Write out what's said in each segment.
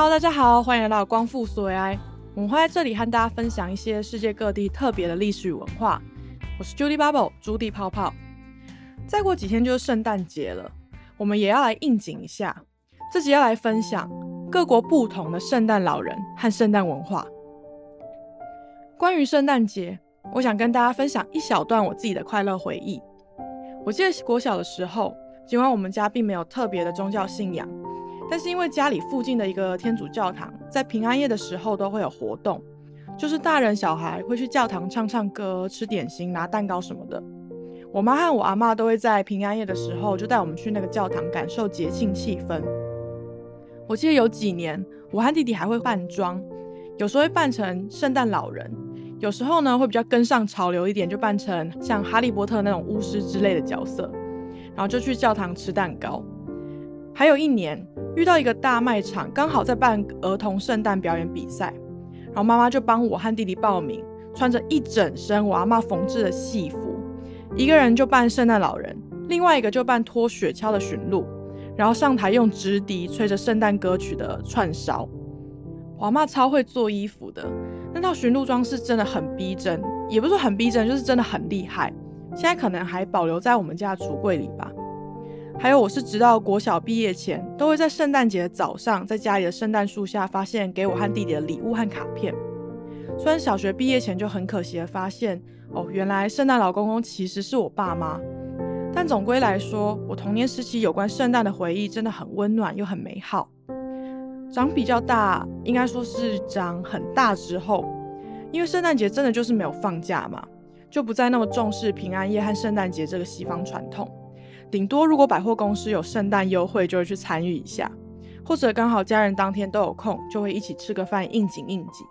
Hello，大家好，欢迎来到光复所维埃。我们会在这里和大家分享一些世界各地特别的历史与文化。我是 Judy Bubble，朱迪泡泡。再过几天就是圣诞节了，我们也要来应景一下。这集要来分享各国不同的圣诞老人和圣诞文化。关于圣诞节，我想跟大家分享一小段我自己的快乐回忆。我记得国小的时候，尽管我们家并没有特别的宗教信仰。但是因为家里附近的一个天主教堂，在平安夜的时候都会有活动，就是大人小孩会去教堂唱唱歌、吃点心、拿蛋糕什么的。我妈和我阿妈都会在平安夜的时候就带我们去那个教堂感受节庆气氛。我记得有几年，我和弟弟还会扮装，有时候会扮成圣诞老人，有时候呢会比较跟上潮流一点，就扮成像哈利波特那种巫师之类的角色，然后就去教堂吃蛋糕。还有一年。遇到一个大卖场，刚好在办儿童圣诞表演比赛，然后妈妈就帮我和弟弟报名，穿着一整身我阿妈缝制的戏服，一个人就扮圣诞老人，另外一个就扮拖雪橇的驯鹿，然后上台用直笛吹着圣诞歌曲的串烧。我阿妈超会做衣服的，那套驯鹿装是真的很逼真，也不是很逼真，就是真的很厉害。现在可能还保留在我们家的橱柜里吧。还有，我是直到国小毕业前，都会在圣诞节的早上，在家里的圣诞树下发现给我和弟弟的礼物和卡片。虽然小学毕业前就很可惜的发现，哦，原来圣诞老公公其实是我爸妈。但总归来说，我童年时期有关圣诞的回忆真的很温暖又很美好。长比较大，应该说是长很大之后，因为圣诞节真的就是没有放假嘛，就不再那么重视平安夜和圣诞节这个西方传统。顶多如果百货公司有圣诞优惠，就会去参与一下；或者刚好家人当天都有空，就会一起吃个饭应景应景。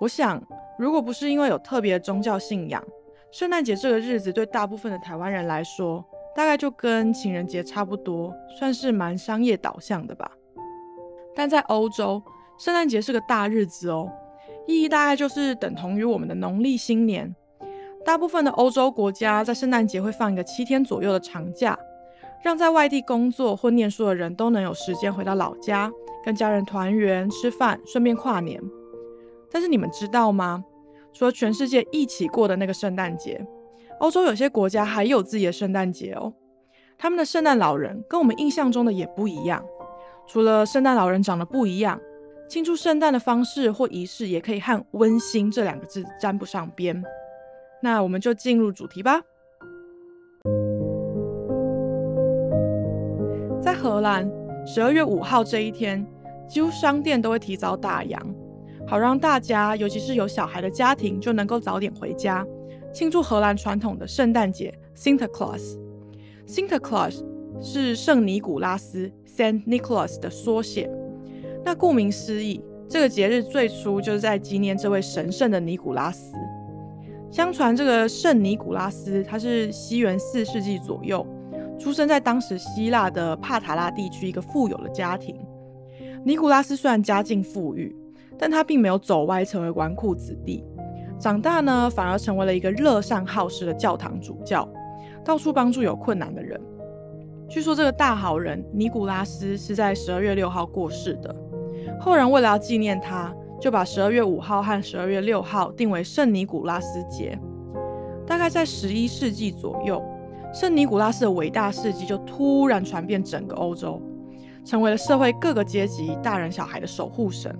我想，如果不是因为有特别的宗教信仰，圣诞节这个日子对大部分的台湾人来说，大概就跟情人节差不多，算是蛮商业导向的吧。但在欧洲，圣诞节是个大日子哦，意义大概就是等同于我们的农历新年。大部分的欧洲国家在圣诞节会放一个七天左右的长假，让在外地工作或念书的人都能有时间回到老家，跟家人团圆吃饭，顺便跨年。但是你们知道吗？除了全世界一起过的那个圣诞节，欧洲有些国家还有自己的圣诞节哦。他们的圣诞老人跟我们印象中的也不一样，除了圣诞老人长得不一样，庆祝圣诞的方式或仪式也可以和温馨这两个字沾不上边。那我们就进入主题吧。在荷兰，十二月五号这一天，几乎商店都会提早打烊，好让大家，尤其是有小孩的家庭，就能够早点回家，庆祝荷兰传统的圣诞节 ——Sinterklaas。Sinterklaas 是圣尼古拉斯 （Saint Nicholas） 的缩写。那顾名思义，这个节日最初就是在纪念这位神圣的尼古拉斯。相传这个圣尼古拉斯，他是西元四世纪左右出生在当时希腊的帕塔拉地区一个富有的家庭。尼古拉斯虽然家境富裕，但他并没有走歪成为纨绔子弟。长大呢，反而成为了一个乐善好施的教堂主教，到处帮助有困难的人。据说这个大好人尼古拉斯是在十二月六号过世的，后人为了要纪念他。就把十二月五号和十二月六号定为圣尼古拉斯节。大概在十一世纪左右，圣尼古拉斯的伟大事迹就突然传遍整个欧洲，成为了社会各个阶级大人小孩的守护神。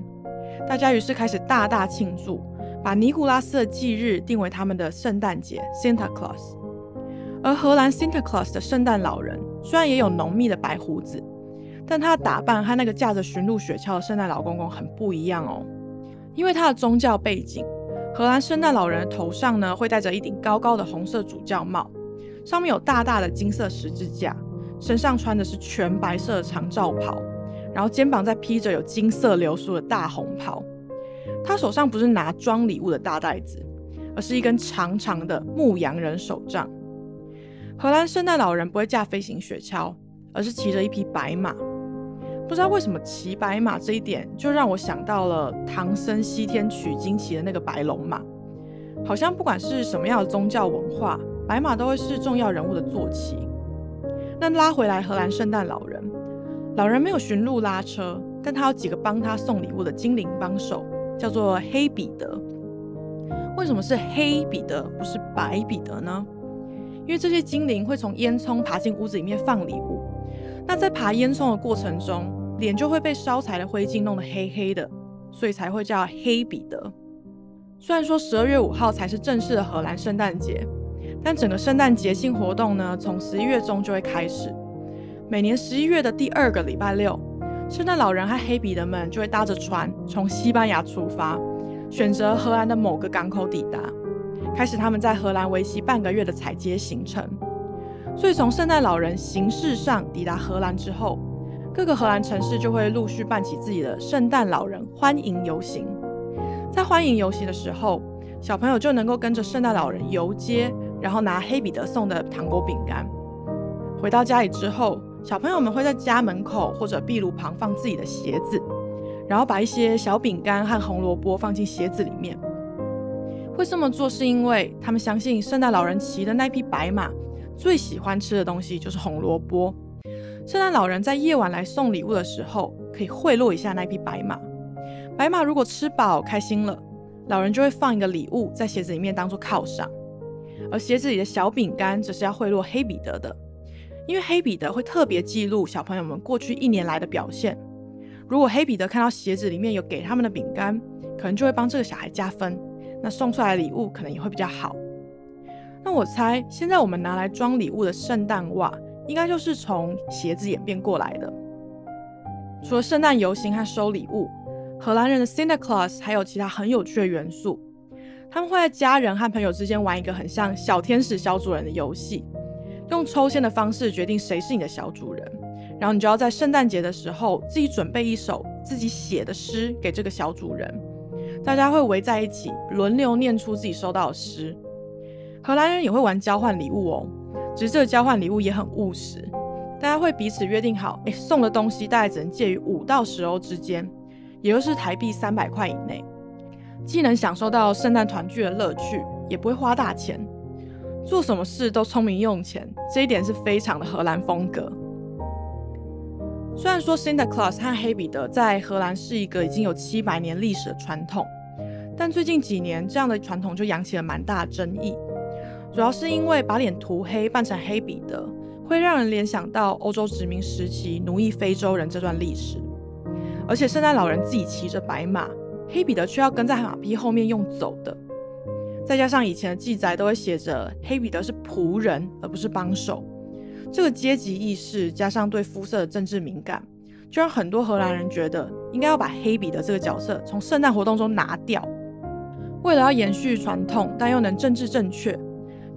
大家于是开始大大庆祝，把尼古拉斯的忌日定为他们的圣诞节 （Santa Claus）。而荷兰 Santa Claus 的圣诞老人虽然也有浓密的白胡子，但他的打扮和那个驾着驯鹿雪橇的圣诞老公公很不一样哦。因为他的宗教背景，荷兰圣诞老人头上呢会戴着一顶高高的红色主教帽，上面有大大的金色十字架，身上穿的是全白色的长罩袍，然后肩膀再披着有金色流苏的大红袍。他手上不是拿装礼物的大袋子，而是一根长长的牧羊人手杖。荷兰圣诞老人不会驾飞行雪橇，而是骑着一匹白马。不知道为什么骑白马这一点，就让我想到了唐僧西天取经骑的那个白龙马。好像不管是什么样的宗教文化，白马都会是重要人物的坐骑。那拉回来，荷兰圣诞老人，老人没有驯鹿拉车，但他有几个帮他送礼物的精灵帮手，叫做黑彼得。为什么是黑彼得，不是白彼得呢？因为这些精灵会从烟囱爬进屋子里面放礼物。那在爬烟囱的过程中，脸就会被烧柴的灰烬弄得黑黑的，所以才会叫黑彼得。虽然说十二月五号才是正式的荷兰圣诞节，但整个圣诞节庆活动呢，从十一月中就会开始。每年十一月的第二个礼拜六，圣诞老人和黑彼得们就会搭着船从西班牙出发，选择荷兰的某个港口抵达，开始他们在荷兰为期半个月的采街行程。所以，从圣诞老人形式上抵达荷兰之后，各个荷兰城市就会陆续办起自己的圣诞老人欢迎游行。在欢迎游行的时候，小朋友就能够跟着圣诞老人游街，然后拿黑彼得送的糖果饼干。回到家里之后，小朋友们会在家门口或者壁炉旁放自己的鞋子，然后把一些小饼干和红萝卜放进鞋子里面。会这么做是因为他们相信圣诞老人骑的那匹白马。最喜欢吃的东西就是红萝卜。圣诞老人在夜晚来送礼物的时候，可以贿赂一下那匹白马。白马如果吃饱开心了，老人就会放一个礼物在鞋子里面当做犒赏。而鞋子里的小饼干则是要贿赂黑彼得的，因为黑彼得会特别记录小朋友们过去一年来的表现。如果黑彼得看到鞋子里面有给他们的饼干，可能就会帮这个小孩加分，那送出来的礼物可能也会比较好。那我猜，现在我们拿来装礼物的圣诞袜，应该就是从鞋子演变过来的。除了圣诞游行和收礼物，荷兰人的 Santa Claus 还有其他很有趣的元素。他们会在家人和朋友之间玩一个很像小天使小主人的游戏，用抽签的方式决定谁是你的小主人。然后你就要在圣诞节的时候自己准备一首自己写的诗给这个小主人，大家会围在一起轮流念出自己收到的诗。荷兰人也会玩交换礼物哦，只是这个交换礼物也很务实，大家会彼此约定好，哎，送的东西大概只能介于五到十欧之间，也就是台币三百块以内，既能享受到圣诞团聚的乐趣，也不会花大钱，做什么事都聪明用钱，这一点是非常的荷兰风格。虽然说 Santa Claus 和黑彼得在荷兰是一个已经有七百年历史的传统，但最近几年这样的传统就扬起了蛮大的争议。主要是因为把脸涂黑扮成黑彼得，会让人联想到欧洲殖民时期奴役非洲人这段历史。而且圣诞老人自己骑着白马，黑彼得却要跟在马匹后面用走的。再加上以前的记载都会写着黑彼得是仆人而不是帮手，这个阶级意识加上对肤色的政治敏感，就让很多荷兰人觉得应该要把黑彼得这个角色从圣诞活动中拿掉。为了要延续传统，但又能政治正确。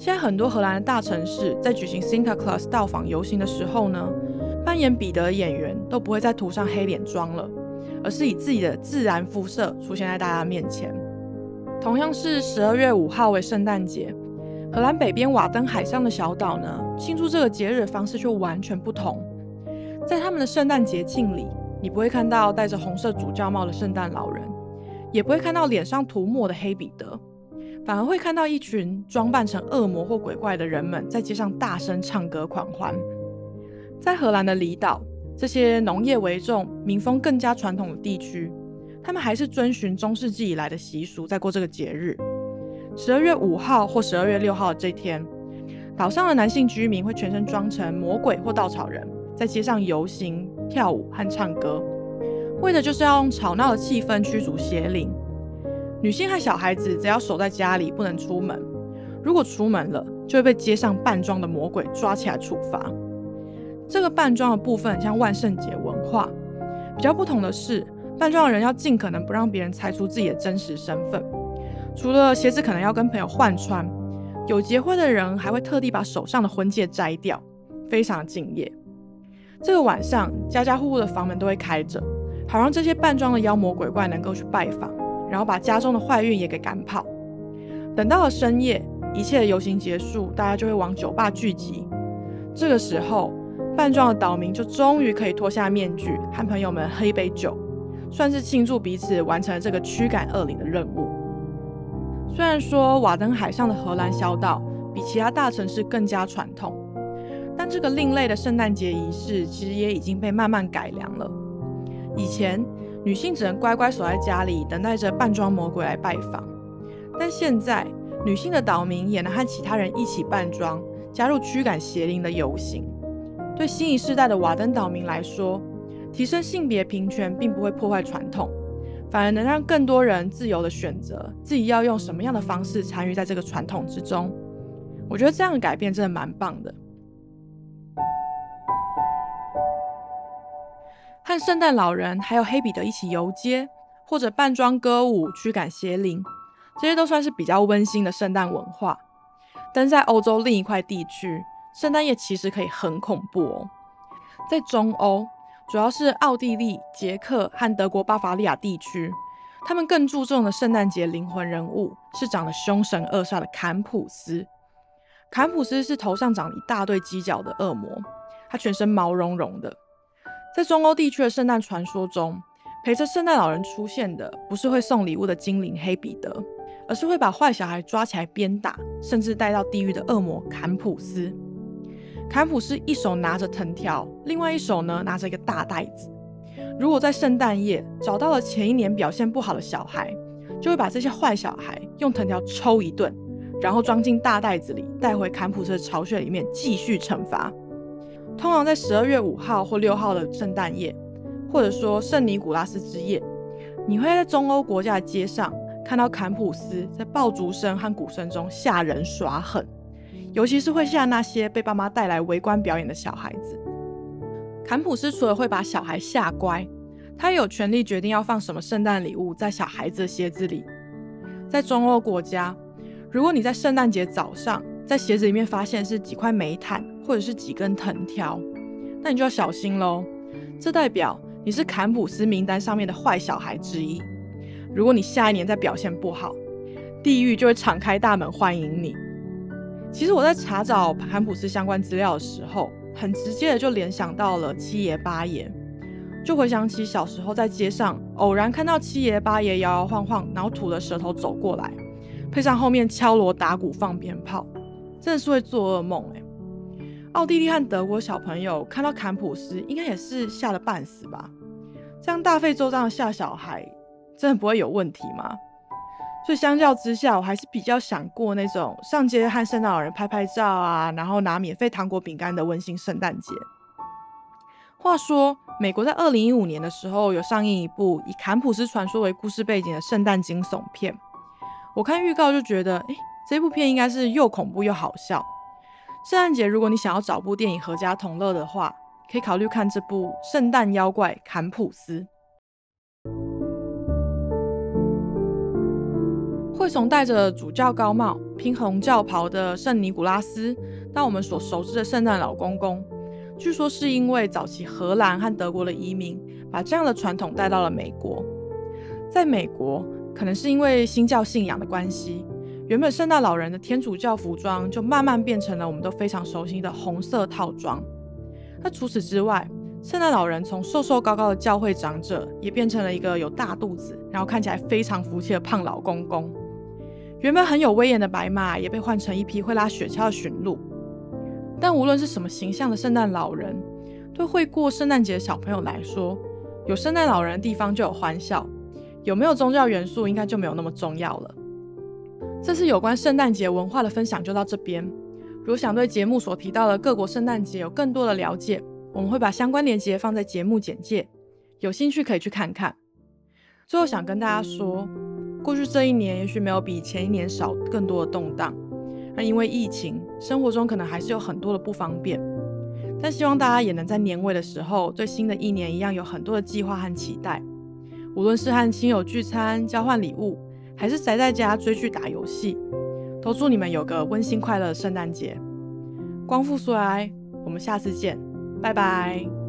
现在很多荷兰的大城市在举行 Santa Claus 到访游行的时候呢，扮演彼得的演员都不会再涂上黑脸妆了，而是以自己的自然肤色出现在大家面前。同样是十二月五号为圣诞节，荷兰北边瓦登海上的小岛呢，庆祝这个节日的方式却完全不同。在他们的圣诞节庆里，你不会看到戴着红色主教帽的圣诞老人，也不会看到脸上涂抹的黑彼得。反而会看到一群装扮成恶魔或鬼怪的人们在街上大声唱歌狂欢。在荷兰的离岛，这些农业为重、民风更加传统的地区，他们还是遵循中世纪以来的习俗在过这个节日。十二月五号或十二月六号这天，岛上的男性居民会全身装成魔鬼或稻草人，在街上游行、跳舞和唱歌，为的就是要用吵闹的气氛驱逐邪灵。女性和小孩子只要守在家里，不能出门。如果出门了，就会被街上扮装的魔鬼抓起来处罚。这个扮装的部分像万圣节文化，比较不同的是，扮装的人要尽可能不让别人猜出自己的真实身份。除了鞋子可能要跟朋友换穿，有结婚的人还会特地把手上的婚戒摘掉，非常敬业。这个晚上，家家户户的房门都会开着，好让这些扮装的妖魔鬼怪能够去拜访。然后把家中的坏运也给赶跑。等到了深夜，一切游行结束，大家就会往酒吧聚集。这个时候，扮装的岛民就终于可以脱下面具，和朋友们喝一杯酒，算是庆祝彼此完成了这个驱赶恶灵的任务。虽然说瓦登海上的荷兰小岛比其他大城市更加传统，但这个另类的圣诞节仪式其实也已经被慢慢改良了。以前女性只能乖乖守在家里，等待着扮装魔鬼来拜访，但现在女性的岛民也能和其他人一起扮装，加入驱赶邪灵的游行。对新一世代的瓦登岛民来说，提升性别平权并不会破坏传统，反而能让更多人自由的选择自己要用什么样的方式参与在这个传统之中。我觉得这样的改变真的蛮棒的。和圣诞老人还有黑彼得一起游街，或者扮装歌舞驱赶邪灵，这些都算是比较温馨的圣诞文化。但在欧洲另一块地区，圣诞夜其实可以很恐怖哦。在中欧，主要是奥地利、捷克和德国巴伐利亚地区，他们更注重的圣诞节灵魂人物是长得凶神恶煞的坎普斯。坎普斯是头上长一大堆犄角的恶魔，他全身毛茸茸的。在中欧地区的圣诞传说中，陪着圣诞老人出现的不是会送礼物的精灵黑彼得，而是会把坏小孩抓起来鞭打，甚至带到地狱的恶魔坎普斯。坎普斯一手拿着藤条，另外一手呢拿着一个大袋子。如果在圣诞夜找到了前一年表现不好的小孩，就会把这些坏小孩用藤条抽一顿，然后装进大袋子里，带回坎普斯的巢穴里面继续惩罚。通常在十二月五号或六号的圣诞夜，或者说圣尼古拉斯之夜，你会在中欧国家的街上看到坎普斯在爆竹声和鼓声中吓人耍狠，尤其是会吓那些被爸妈带来围观表演的小孩子。坎普斯除了会把小孩吓乖，他也有权利决定要放什么圣诞礼物在小孩子的鞋子里。在中欧国家，如果你在圣诞节早上在鞋子里面发现是几块煤炭，或者是几根藤条，那你就要小心喽。这代表你是坎普斯名单上面的坏小孩之一。如果你下一年再表现不好，地狱就会敞开大门欢迎你。其实我在查找坎普斯相关资料的时候，很直接的就联想到了七爷八爷，就回想起小时候在街上偶然看到七爷八爷摇摇晃晃，然后吐着舌头走过来，配上后面敲锣打鼓放鞭炮，真的是会做噩梦哎。奥地利和德国小朋友看到坎普斯，应该也是吓得半死吧？这样大费周章的吓小孩，真的不会有问题吗？所以相较之下，我还是比较想过那种上街和圣诞老人拍拍照啊，然后拿免费糖果饼干的温馨圣诞节。话说，美国在二零一五年的时候有上映一部以坎普斯传说为故事背景的圣诞惊悚片，我看预告就觉得，哎，这部片应该是又恐怖又好笑。圣诞节，如果你想要找部电影合家同乐的话，可以考虑看这部《圣诞妖怪坎普斯》。会从戴着主教高帽、披红教袍的圣尼古拉斯，到我们所熟知的圣诞老公公，据说是因为早期荷兰和德国的移民把这样的传统带到了美国。在美国，可能是因为新教信仰的关系。原本圣诞老人的天主教服装就慢慢变成了我们都非常熟悉的红色套装。那除此之外，圣诞老人从瘦瘦高高的教会长者，也变成了一个有大肚子，然后看起来非常福气的胖老公公。原本很有威严的白马，也被换成一匹会拉雪橇的驯鹿。但无论是什么形象的圣诞老人，对会过圣诞节的小朋友来说，有圣诞老人的地方就有欢笑，有没有宗教元素，应该就没有那么重要了。这次有关圣诞节文化的分享就到这边。如果想对节目所提到的各国圣诞节有更多的了解，我们会把相关链接放在节目简介，有兴趣可以去看看。最后想跟大家说，过去这一年也许没有比前一年少更多的动荡，那因为疫情，生活中可能还是有很多的不方便。但希望大家也能在年尾的时候，对新的一年一样有很多的计划和期待，无论是和亲友聚餐、交换礼物。还是宅在家追剧打游戏，都祝你们有个温馨快乐的圣诞节。光复苏来，我们下次见，拜拜。